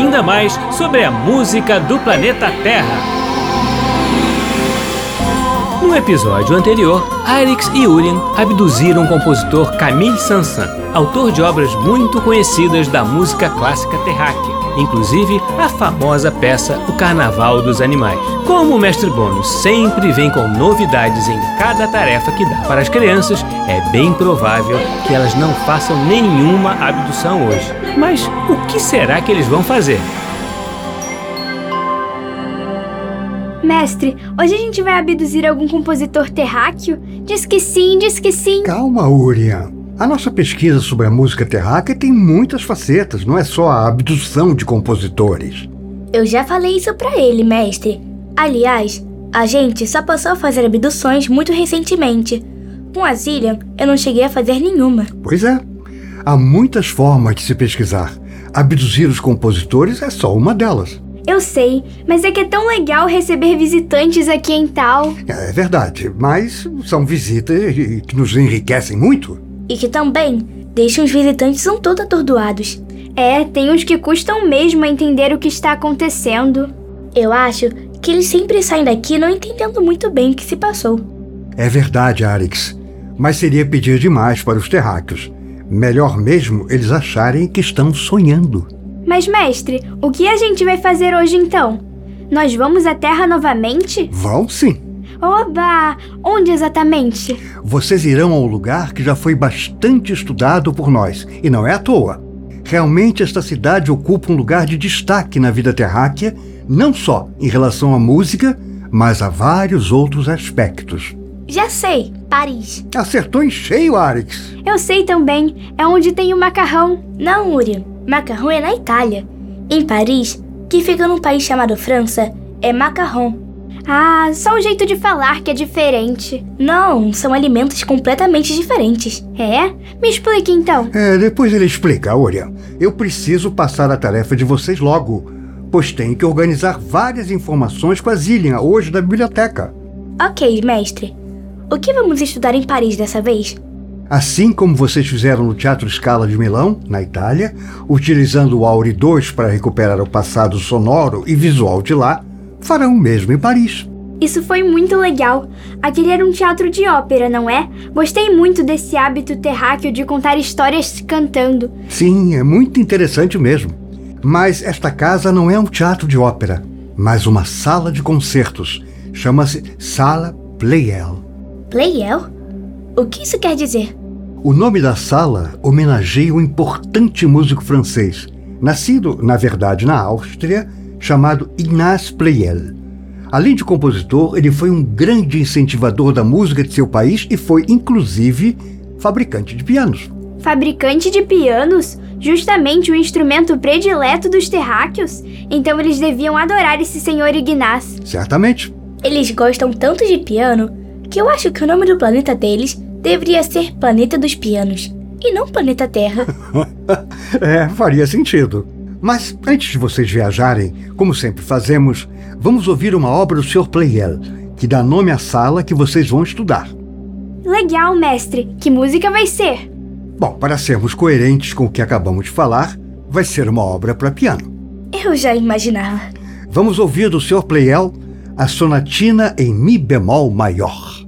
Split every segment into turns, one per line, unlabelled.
ainda mais sobre a música do planeta Terra. No episódio anterior, Arix e Urien abduziram o compositor Camille Sansan, autor de obras muito conhecidas da música clássica terráquea, inclusive a famosa peça O Carnaval dos Animais. Como o mestre Bônus sempre vem com novidades em cada tarefa que dá para as crianças, é bem provável que elas não façam nenhuma abdução hoje. Mas o que será que eles vão fazer?
Mestre, hoje a gente vai abduzir algum compositor terráqueo? Diz que sim, diz que sim.
Calma, Urian. A nossa pesquisa sobre a música terráquea tem muitas facetas, não é só a abdução de compositores.
Eu já falei isso pra ele, mestre. Aliás, a gente só passou a fazer abduções muito recentemente. Com a Zillian, eu não cheguei a fazer nenhuma.
Pois é. Há muitas formas de se pesquisar. Abduzir os compositores é só uma delas.
Eu sei, mas é que é tão legal receber visitantes aqui em Tal.
É verdade, mas são visitas que nos enriquecem muito.
E que também deixam os visitantes um todo atordoados.
É, tem uns que custam mesmo a entender o que está acontecendo.
Eu acho que eles sempre saem daqui não entendendo muito bem o que se passou.
É verdade, Arix. Mas seria pedir demais para os terráqueos. Melhor mesmo eles acharem que estão sonhando.
Mas, mestre, o que a gente vai fazer hoje então? Nós vamos à Terra novamente?
Vão sim.
Oba! Onde exatamente?
Vocês irão ao lugar que já foi bastante estudado por nós, e não é à toa. Realmente esta cidade ocupa um lugar de destaque na vida terráquea, não só em relação à música, mas a vários outros aspectos.
Já sei, Paris.
Acertou em cheio, Arix.
Eu sei também, é onde tem o macarrão.
Não, Uri, macarrão é na Itália. Em Paris, que fica num país chamado França, é macarrão.
Ah, só o jeito de falar que é diferente.
Não, são alimentos completamente diferentes.
É? Me explique então.
É, depois ele explica, Orian. Eu preciso passar a tarefa de vocês logo, pois tenho que organizar várias informações com a Zillian hoje da biblioteca.
Ok, mestre. O que vamos estudar em Paris dessa vez?
Assim como vocês fizeram no Teatro Scala de Milão, na Itália, utilizando o Auri 2 para recuperar o passado sonoro e visual de lá, farão o mesmo em Paris.
Isso foi muito legal. Aquele era um teatro de ópera, não é? Gostei muito desse hábito terráqueo de contar histórias cantando.
Sim, é muito interessante mesmo. Mas esta casa não é um teatro de ópera, mas uma sala de concertos. Chama-se Sala Pleyel.
Pleyel? O que isso quer dizer?
O nome da sala homenageia um importante músico francês, nascido, na verdade, na Áustria, chamado Ignaz Pleyel. Além de compositor, ele foi um grande incentivador da música de seu país e foi, inclusive, fabricante de pianos.
Fabricante de pianos? Justamente o instrumento predileto dos terráqueos? Então eles deviam adorar esse senhor Ignaz.
Certamente.
Eles gostam tanto de piano que eu acho que o nome do planeta deles deveria ser Planeta dos Pianos e não Planeta Terra.
é, faria sentido. Mas antes de vocês viajarem, como sempre fazemos, vamos ouvir uma obra do Sr. Pleyel, que dá nome à sala que vocês vão estudar.
Legal, mestre. Que música vai ser?
Bom, para sermos coerentes com o que acabamos de falar, vai ser uma obra para piano.
Eu já imaginava.
Vamos ouvir do Sr. Pleyel a sonatina em Mi bemol maior.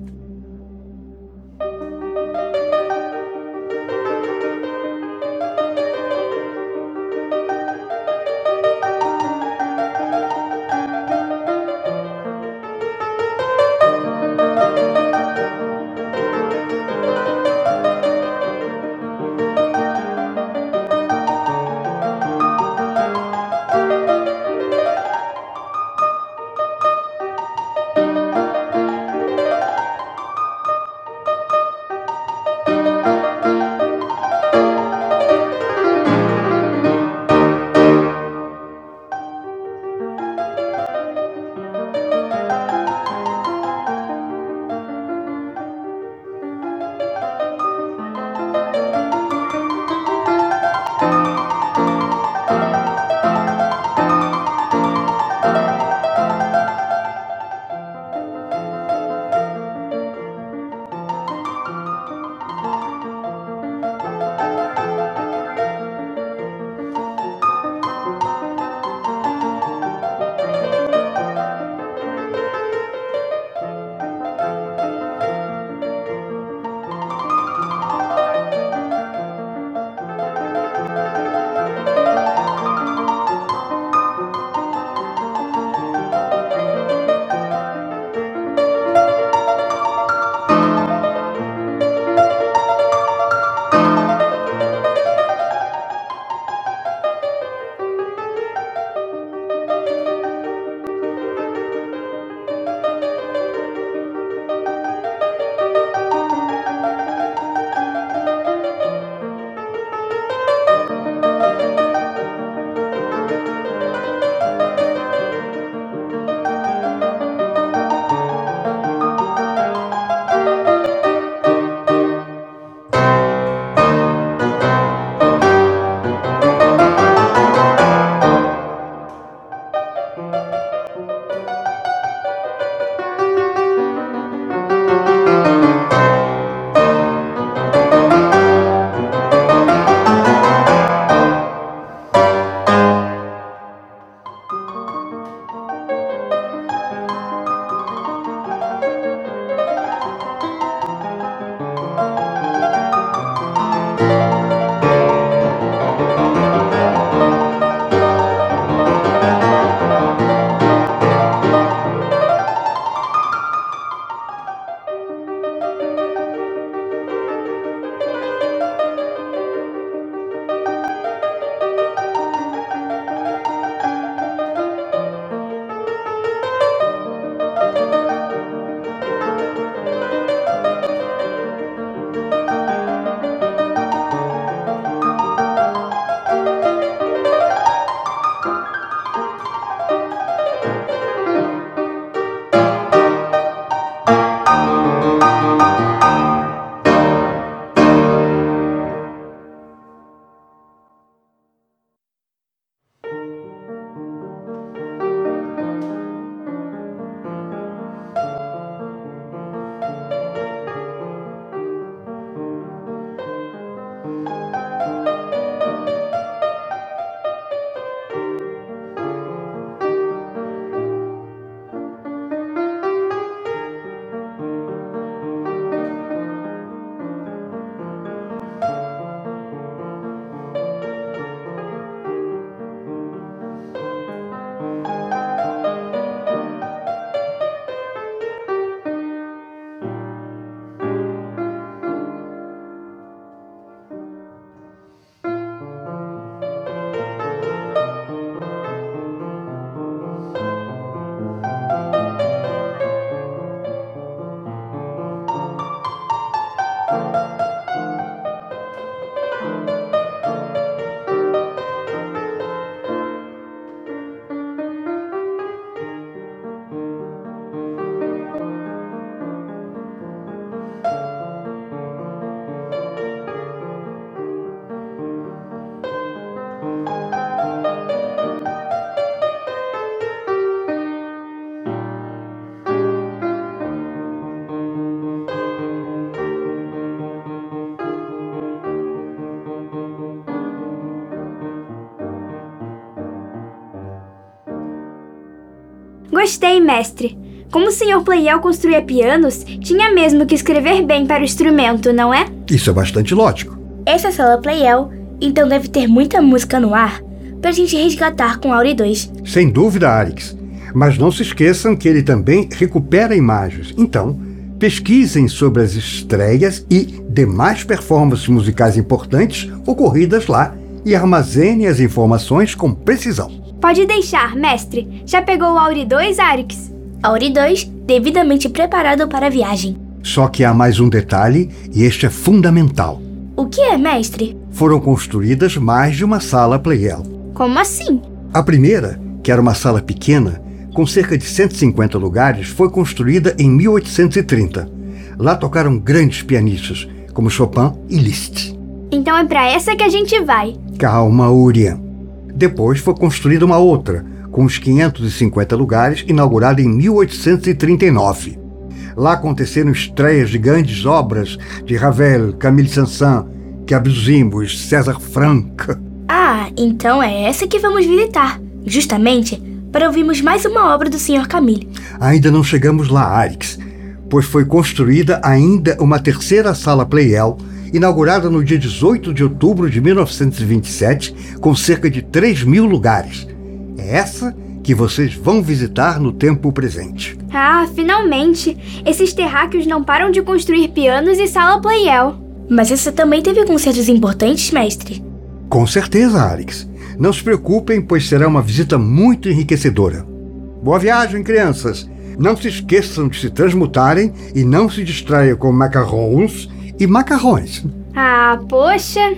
Gostei, mestre. Como o Sr. Playel construía pianos, tinha mesmo que escrever bem para o instrumento, não é?
Isso é bastante lógico.
Essa é a sala Playel, então deve ter muita música no ar pra gente resgatar com Auri 2.
Sem dúvida, Arix. Mas não se esqueçam que ele também recupera imagens. Então, pesquisem sobre as estreias e demais performances musicais importantes ocorridas lá e armazenem as informações com precisão.
Pode deixar, mestre. Já pegou o Auri 2, Arix?
Auri 2, devidamente preparado para a viagem.
Só que há mais um detalhe e este é fundamental.
O que é, mestre?
Foram construídas mais de uma sala Playel.
Como assim?
A primeira, que era uma sala pequena, com cerca de 150 lugares, foi construída em 1830. Lá tocaram grandes pianistas, como Chopin e Liszt.
Então é para essa que a gente vai.
Calma, Urian. Depois foi construída uma outra, com uns 550 lugares, inaugurada em 1839. Lá aconteceram estreias de grandes obras de Ravel, Camille Saint-Saëns, Cabuzimos, César Franck.
Ah, então é essa que vamos visitar, justamente para ouvirmos mais uma obra do Sr. Camille.
Ainda não chegamos lá, Arix, pois foi construída ainda uma terceira sala Playel, inaugurada no dia 18 de outubro de 1927, com cerca de 3 mil lugares. É essa que vocês vão visitar no tempo presente.
Ah, finalmente! Esses terráqueos não param de construir pianos e sala Playel.
Mas essa também teve concertos importantes, mestre.
Com certeza, Arix. Não se preocupem, pois será uma visita muito enriquecedora. Boa viagem, crianças! Não se esqueçam de se transmutarem e não se distraiam com macarrons e macarrões.
Ah, poxa!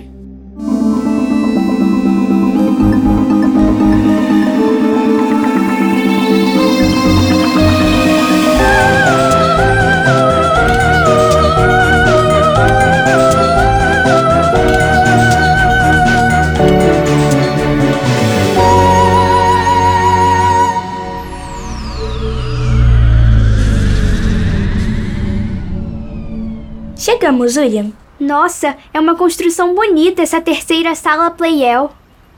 Chegamos, William.
Nossa, é uma construção bonita essa terceira sala Playel.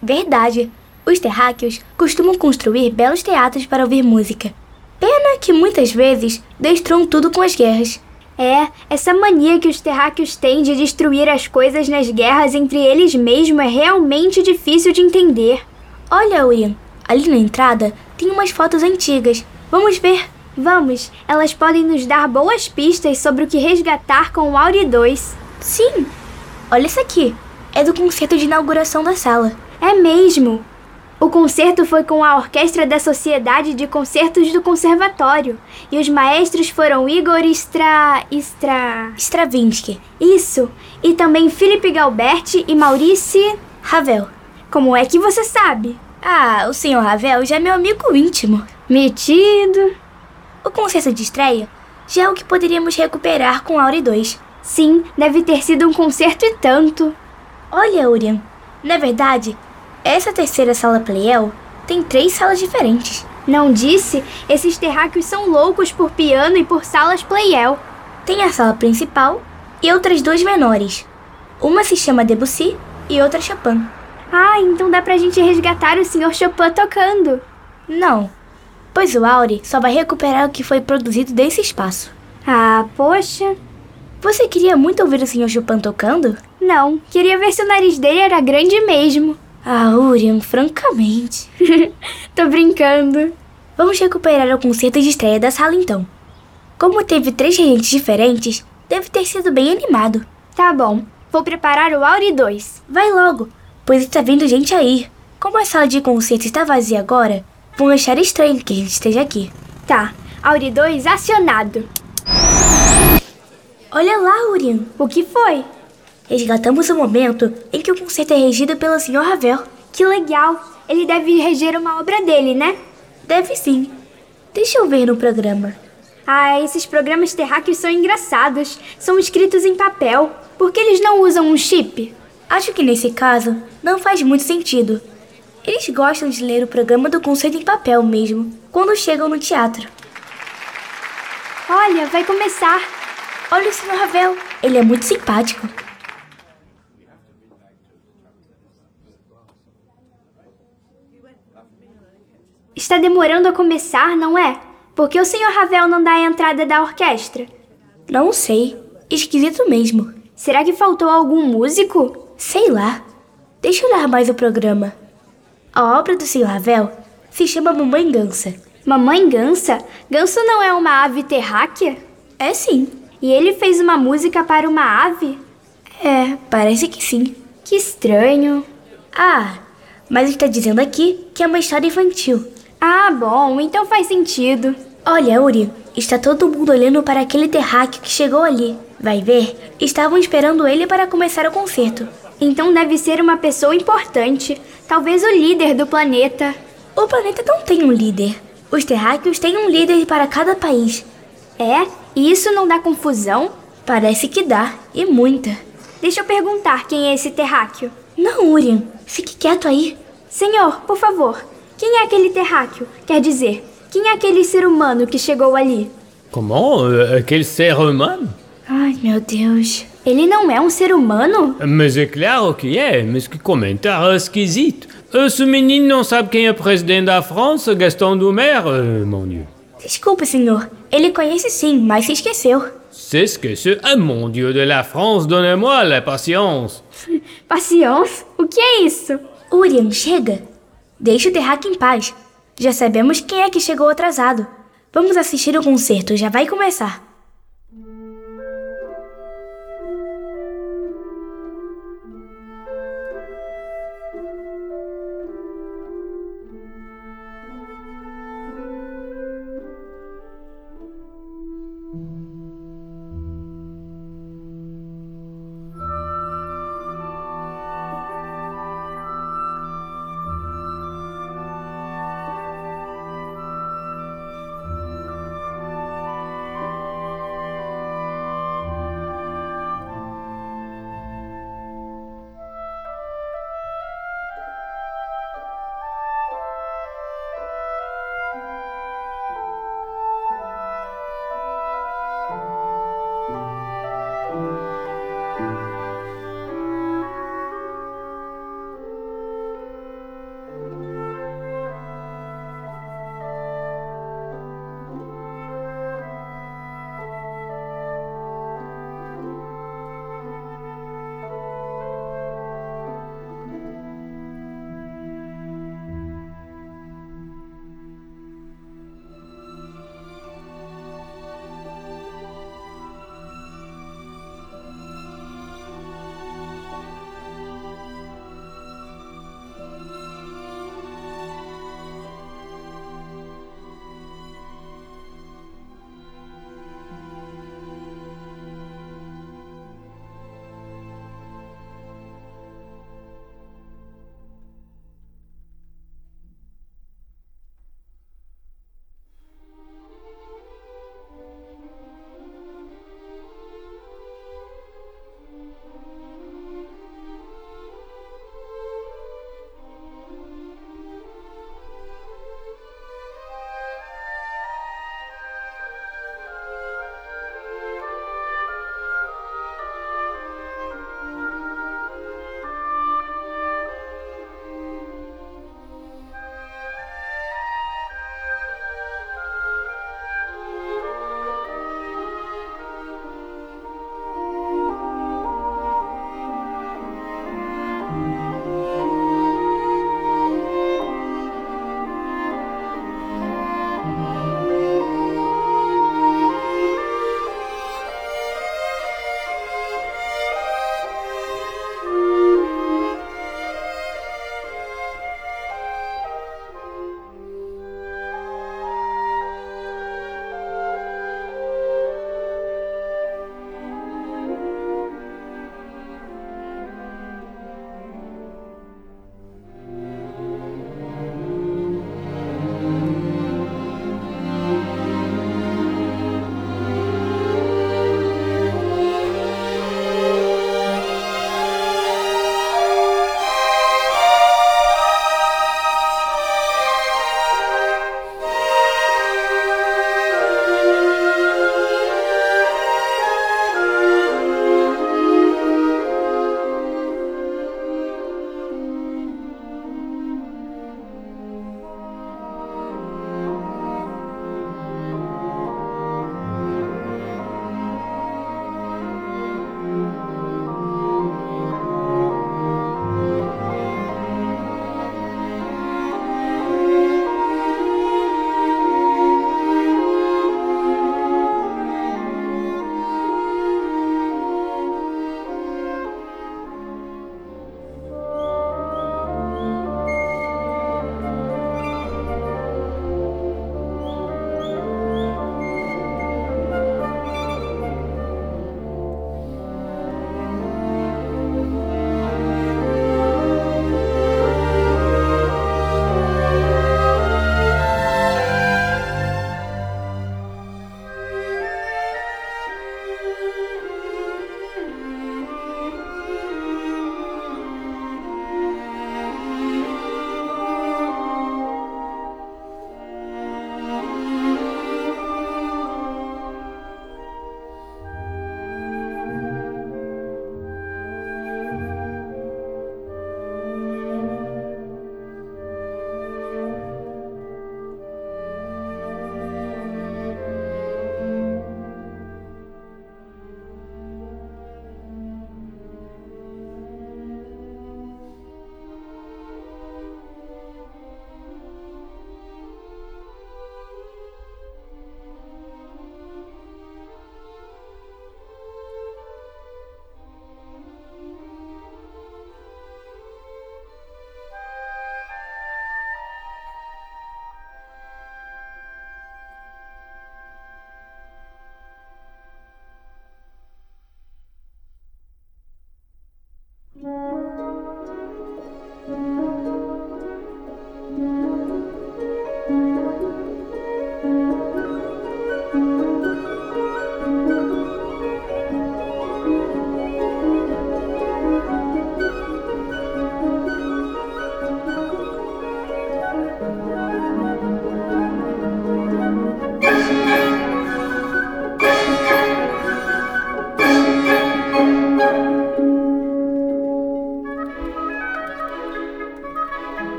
Verdade. Os terráqueos costumam construir belos teatros para ouvir música. Pena que muitas vezes destruam tudo com as guerras.
É, essa mania que os terráqueos têm de destruir as coisas nas guerras entre eles mesmos é realmente difícil de entender.
Olha, William, ali na entrada tem umas fotos antigas. Vamos ver.
Vamos, elas podem nos dar boas pistas sobre o que resgatar com o Auri 2.
Sim. Olha isso aqui. É do concerto de inauguração da sala.
É mesmo. O concerto foi com a orquestra da Sociedade de Concertos do Conservatório. E os maestros foram Igor Stra... Stra...
Stravinsky.
Isso. E também Philippe Galberti e Maurice...
Ravel.
Como é que você sabe?
Ah, o senhor Ravel já é meu amigo íntimo.
Metido.
O concerto de estreia já é o que poderíamos recuperar com Auri 2.
Sim, deve ter sido um concerto e tanto.
Olha, Urian, na verdade, essa terceira sala Playel tem três salas diferentes.
Não disse? Esses terráqueos são loucos por piano e por salas Playel.
Tem a sala principal e outras duas menores. Uma se chama Debussy e outra Chopin.
Ah, então dá pra gente resgatar o Sr. Chopin tocando.
Não, pois o Auri só vai recuperar o que foi produzido desse espaço.
Ah, poxa.
Você queria muito ouvir o Sr. Chopin tocando?
Não, queria ver se o nariz dele era grande mesmo.
Ah, Urian, francamente.
Tô brincando.
Vamos recuperar o concerto de estreia da sala então. Como teve três regentes diferentes, deve ter sido bem animado.
Tá bom, vou preparar o Auri 2.
Vai logo, pois está vindo gente aí. Como a sala de concerto está vazia agora, vão achar estranho que a gente esteja aqui.
Tá, Auri 2 acionado.
Olha lá, Urian.
O que foi?
Resgatamos o momento em que o concerto é regido pelo Sr. Ravel.
Que legal! Ele deve reger uma obra dele, né?
Deve sim. Deixa eu ver no programa.
Ah, esses programas terráqueos são engraçados. São escritos em papel. Por que eles não usam um chip?
Acho que nesse caso não faz muito sentido. Eles gostam de ler o programa do concerto em papel mesmo, quando chegam no teatro.
Olha, vai começar.
Olha o Sr. Ravel, ele é muito simpático.
Está demorando a começar, não é? Por que o Sr. Ravel não dá a entrada da orquestra?
Não sei. Esquisito mesmo.
Será que faltou algum músico?
Sei lá. Deixa eu olhar mais o programa. A obra do Sr. Ravel se chama Mamãe Gansa.
Mamãe Gansa? Ganso não é uma ave terráquea?
É sim.
E ele fez uma música para uma ave?
É, parece que sim.
Que estranho.
Ah, mas está dizendo aqui que é uma história infantil.
Ah, bom, então faz sentido.
Olha, Uri, está todo mundo olhando para aquele terráqueo que chegou ali. Vai ver? Estavam esperando ele para começar o concerto.
Então deve ser uma pessoa importante. Talvez o líder do planeta.
O planeta não tem um líder. Os terráqueos têm um líder para cada país.
É? E isso não dá confusão?
Parece que dá, e muita.
Deixa eu perguntar quem é esse terráqueo.
Não, Urian, fique quieto aí.
Senhor, por favor, quem é aquele terráqueo? Quer dizer, quem é aquele ser humano que chegou ali?
Comment Aquele ser humano
Ai, meu Deus.
Ele não é um ser humano?
Mas é claro que é, mas que comentário esquisito. Ce menino não sabe quem é o presidente da França, Gaston Doumer, uh, mon Dieu.
Desculpe, senhor. Ele conhece sim, mas se esqueceu.
Se esqueceu? Ah, mon Dieu de la France, donnez-moi la patience.
Patience? O que é isso?
Urian, chega. Deixe o terráqueo em paz. Já sabemos quem é que chegou atrasado. Vamos assistir o concerto, já vai começar.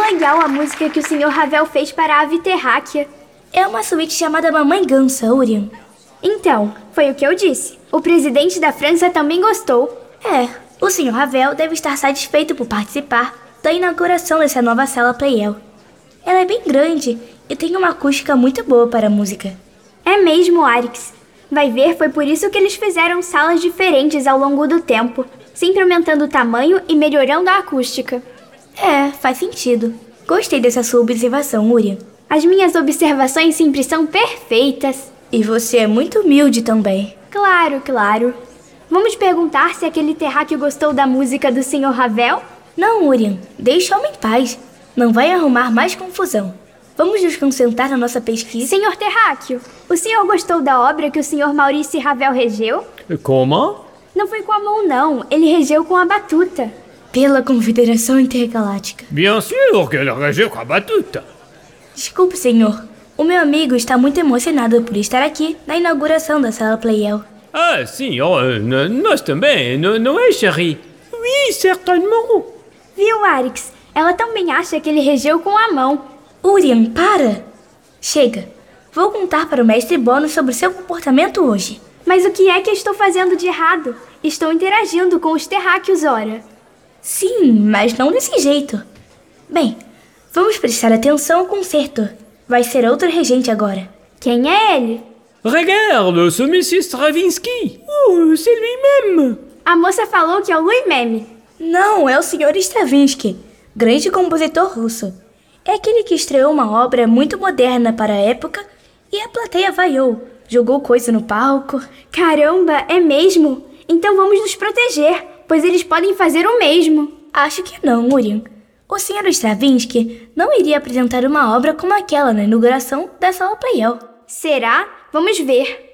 Legal a música que o Sr. Ravel fez para a ave terráquea.
É uma suíte chamada Mamãe Gansa, Urian.
Então, foi o que eu disse. O presidente da França também gostou.
É, o Sr. Ravel deve estar satisfeito por participar da inauguração dessa nova sala Playel. Ela é bem grande e tem uma acústica muito boa para a música.
É mesmo, Arix. Vai ver, foi por isso que eles fizeram salas diferentes ao longo do tempo, sempre aumentando o tamanho e melhorando a acústica.
É, faz sentido. Gostei dessa sua observação, Urian.
As minhas observações sempre são perfeitas.
E você é muito humilde também.
Claro, claro. Vamos perguntar se aquele terráqueo gostou da música do Sr. Ravel?
Não, Urian. Deixa o homem em paz. Não vai arrumar mais confusão. Vamos nos concentrar na nossa pesquisa.
Senhor Terráqueo, o senhor gostou da obra que o senhor Maurício Ravel regeu?
Como?
Não foi com a mão, não. Ele regeu com a batuta.
Pela Confederação Intergaláctica.
Bien sûr que com a batuta.
Desculpe, senhor. O meu amigo está muito emocionado por estar aqui na inauguração da sala Playel.
Ah, sim, oh, nós também, não, é, Cherie? Oui, certainement.
Viu, Arix? Ela também acha que ele regeu com a mão.
Urian, para! Chega. Vou contar para o mestre Bono sobre seu comportamento hoje.
Mas o que é que estou fazendo de errado? Estou interagindo com os terráqueos, ora.
Sim, mas não desse jeito. Bem, vamos prestar atenção ao concerto. Vai ser outro regente agora.
Quem é ele?
Regarde, ce monsieur Stravinsky. Oh, c'est lui-même.
A moça falou que é o Louis Meme.
Não, é o Sr. Stravinsky, grande compositor russo. É aquele que estreou uma obra muito moderna para a época e a plateia vaiou, jogou coisa no palco.
Caramba, é mesmo? Então vamos nos proteger, pois eles podem fazer o mesmo.
Acho que não, Murian. O Sr. Stravinsky não iria apresentar uma obra como aquela na inauguração da Sala Playel.
Será? Vamos ver.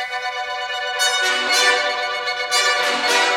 thank you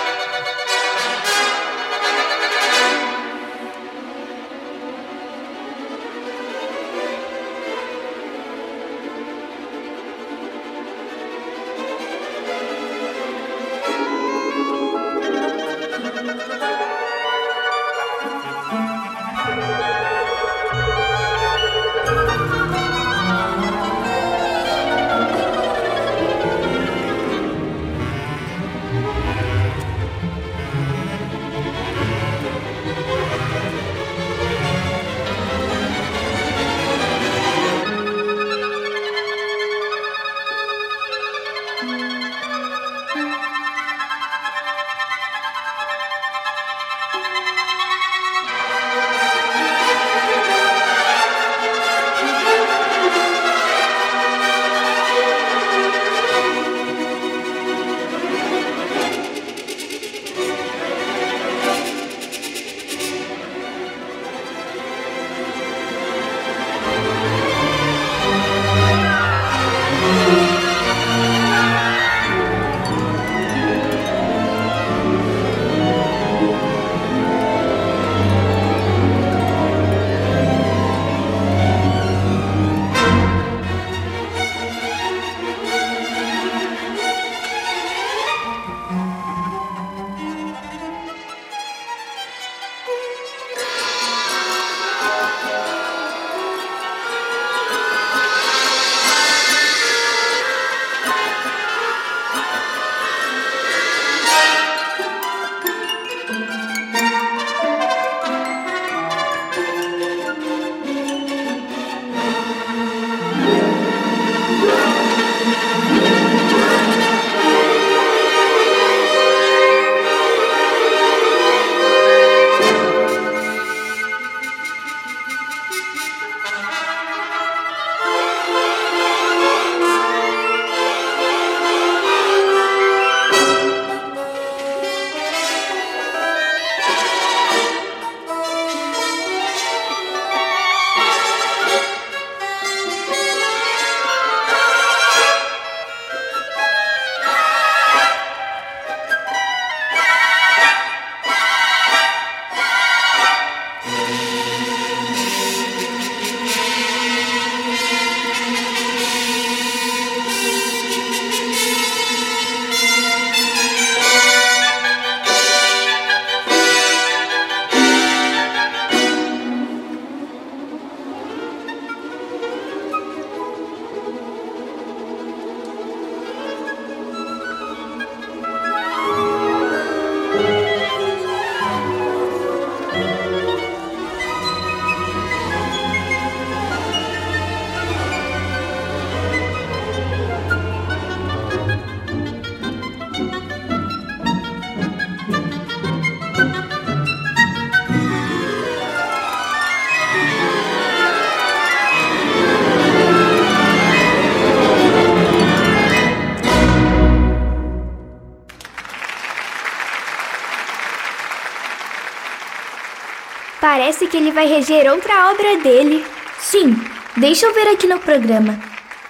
parece que ele vai reger outra obra dele.
Sim, deixa eu ver aqui no programa.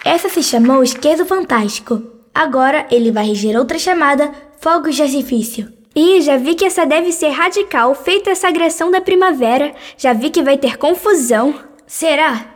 Essa se chamou Esquerdo Fantástico. Agora ele vai reger outra chamada Fogos de Artifício.
Ih, já vi que essa deve ser radical, feita essa agressão da primavera. Já vi que vai ter confusão.
Será?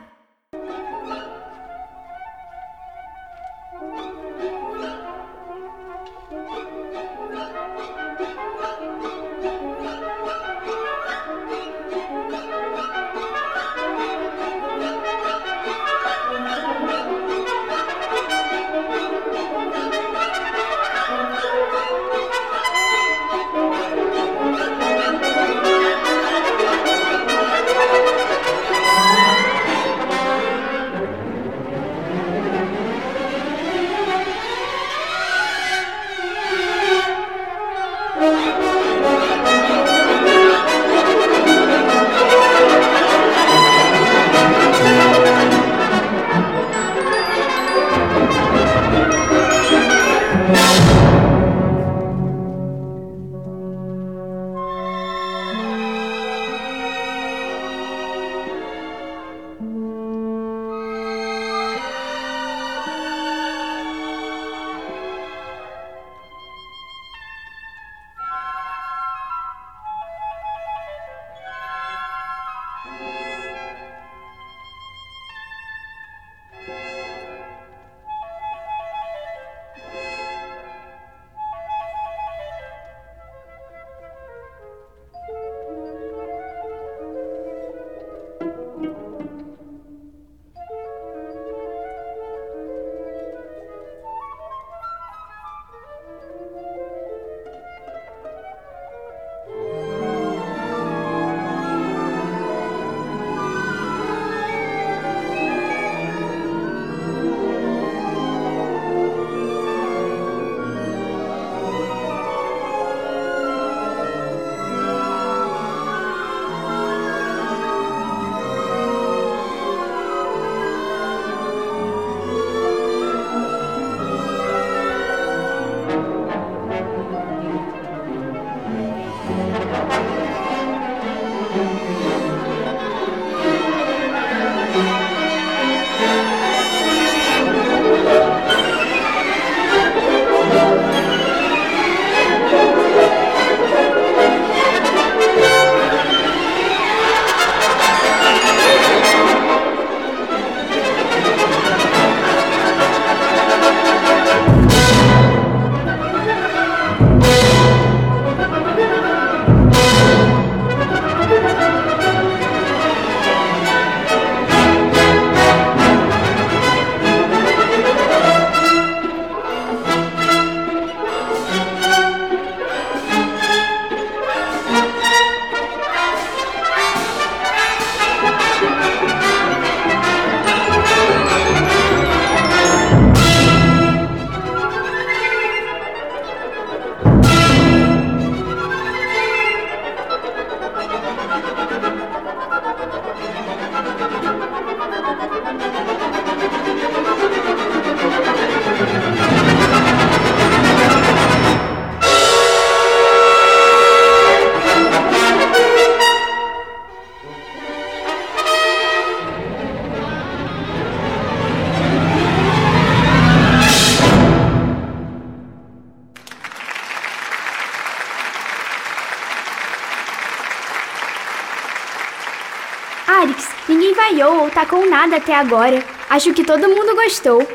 Nada até agora. Acho que todo mundo gostou.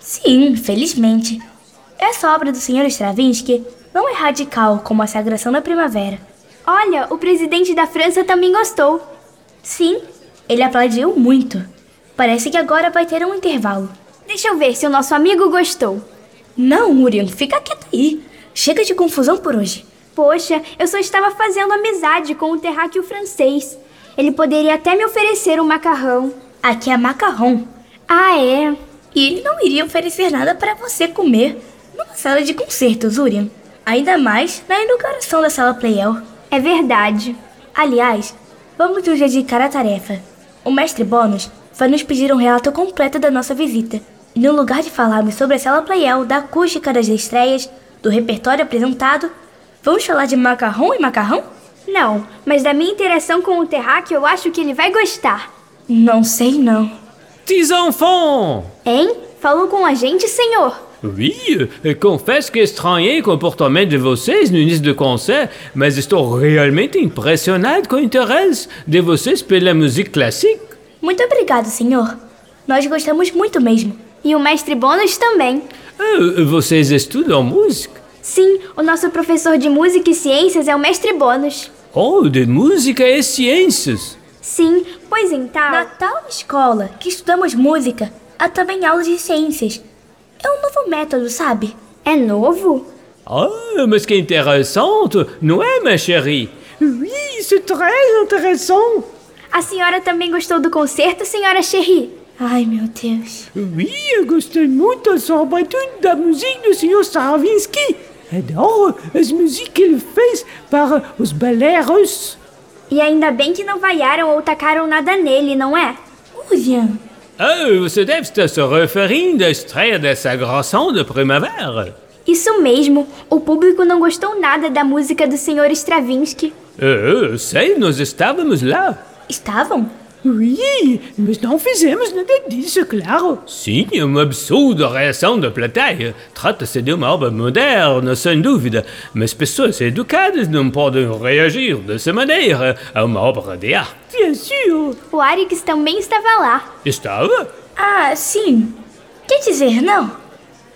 Sim, felizmente. Essa obra do Sr. Stravinsky não é radical como a Sagração da Primavera.
Olha, o presidente da França também gostou.
Sim, ele aplaudiu muito. Parece que agora vai ter um intervalo.
Deixa eu ver se o nosso amigo gostou.
Não, Muriel, fica quieto aí. Chega de confusão por hoje.
Poxa, eu só estava fazendo amizade com o terráqueo francês. Ele poderia até me oferecer um macarrão.
Aqui é macarrão.
Ah, é?
E ele não iria oferecer nada para você comer numa sala de concertos, Urian. Ainda mais na inauguração da sala Playel.
É verdade.
Aliás, vamos nos dedicar à tarefa. O mestre Bônus vai nos pedir um relato completo da nossa visita. E no lugar de falarmos sobre a sala Playel, da acústica das estreias, do repertório apresentado, vamos falar de macarrão e macarrão?
Não, mas da minha interação com o terráqueo eu acho que ele vai gostar.
Não sei não.
Enfants!
Hein? Falou com a gente, senhor?
Oui, euh, confesso que estranhei o comportamento de vocês no início do concerto, mas estou realmente impressionado com o interesse de vocês pela música clássica.
Muito obrigado, senhor. Nós gostamos muito mesmo.
E o mestre Bônus também.
Ah, vocês estudam música?
Sim, o nosso professor de música e ciências é o mestre Bônus.
Oh, de música e ciências.
Sim, pois então.
Na tal escola que estudamos música, há também aulas de ciências. É um novo método, sabe?
É novo?
Ah, mas que interessante, não é, ma chérie? Oui, c'est très intéressant.
A senhora também gostou do concerto, senhora Cherry?
Ai, meu Deus.
Oui, eu gostei muito, sobretudo da música do Sr. Stravinsky. Adoro as músicas que ele fez para os balés
E ainda bem que não vaiaram ou tacaram nada nele, não é?
William,
Ah, você deve estar se referindo à estreia dessa gração de primavera.
Isso mesmo, o público não gostou nada da música do Sr. Stravinsky.
Ah, sei, nós estávamos lá.
estavam?
Oui, mas não fizemos nada disso, claro. Sim, é uma absurda reação da plateia. Trata-se de uma obra moderna, sem dúvida, mas pessoas educadas não podem reagir dessa maneira a uma obra de arte. Bien sûr.
O Arix também estava lá.
Estava?
Ah, sim. Quer dizer, não.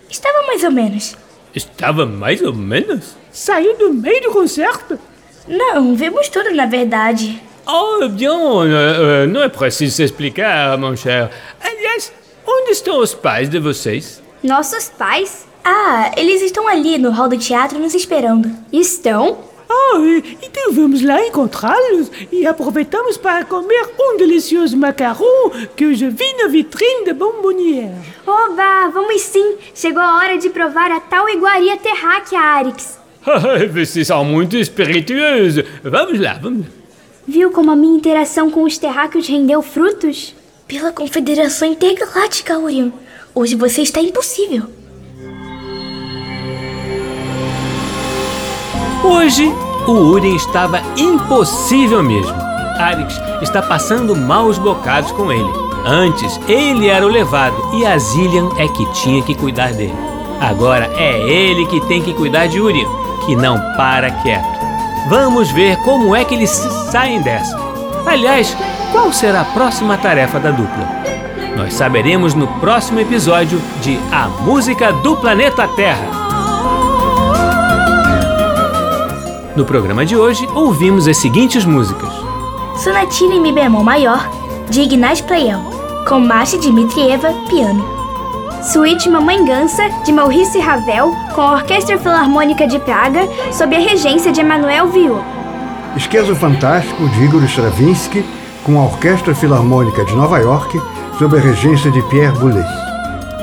Estava mais ou menos.
Estava mais ou menos. Saiu do meio do concerto.
Não, vimos tudo na verdade.
Oh, bien, euh, euh, não é preciso se explicar, mon cher. Aliás, onde estão os pais de vocês?
Nossos pais
Ah, eles estão ali no hall do teatro nos esperando.
estão?
Ah, então vamos lá encontrá-los e aproveitamos para comer um delicioso macarrão que eu já vi na vitrine da bombonière.
Oba, vamos sim! Chegou a hora de provar a tal iguaria terráquea, Arix.
Vocês são muito espirituosos. Vamos lá, vamos lá.
Viu como a minha interação com os terráqueos rendeu frutos?
Pela Confederação Intergaláctica, Orion. Hoje você está impossível.
Hoje, o Urien estava impossível mesmo. Arix está passando maus bocados com ele. Antes, ele era o levado e a Zillian é que tinha que cuidar dele. Agora é ele que tem que cuidar de Urien, que não para quieto. Vamos ver como é que eles saem dessa. Aliás, qual será a próxima tarefa da dupla? Nós saberemos no próximo episódio de A Música do Planeta Terra. No programa de hoje, ouvimos as seguintes músicas:
Sonatina em Mi bemol maior, de Ignaz Pleyel, com Masha Dmitrieva, piano.
Suíte Mamãe Gansa, de Maurice Ravel, com a Orquestra Filarmônica de Praga, sob a regência de Emanuel Viau.
Esquezo Fantástico de Igor Stravinsky com a Orquestra Filarmônica de Nova York sob a regência de Pierre Boulez.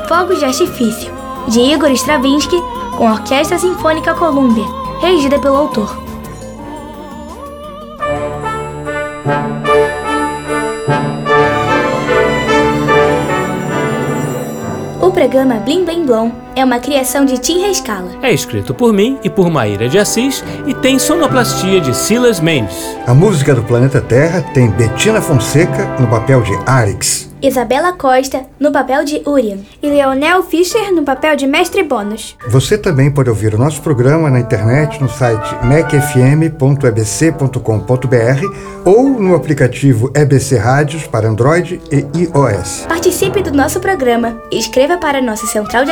Fogos de Artifício, de Igor Stravinsky, com a Orquestra Sinfônica Columbia, regida pelo autor. O programa Blim Blim Blom é uma criação de Tim Rescala.
É escrito por mim e por Maíra de Assis e tem sonoplastia de Silas Mendes.
A música do planeta Terra tem Bettina Fonseca no papel de Arix.
Isabela Costa, no papel de Urian.
E Leonel Fischer no papel de Mestre Bônus.
Você também pode ouvir o nosso programa na internet no site mecfm.ebc.com.br ou no aplicativo EBC Rádios para Android e iOS.
Participe do nosso programa e escreva para a nossa central de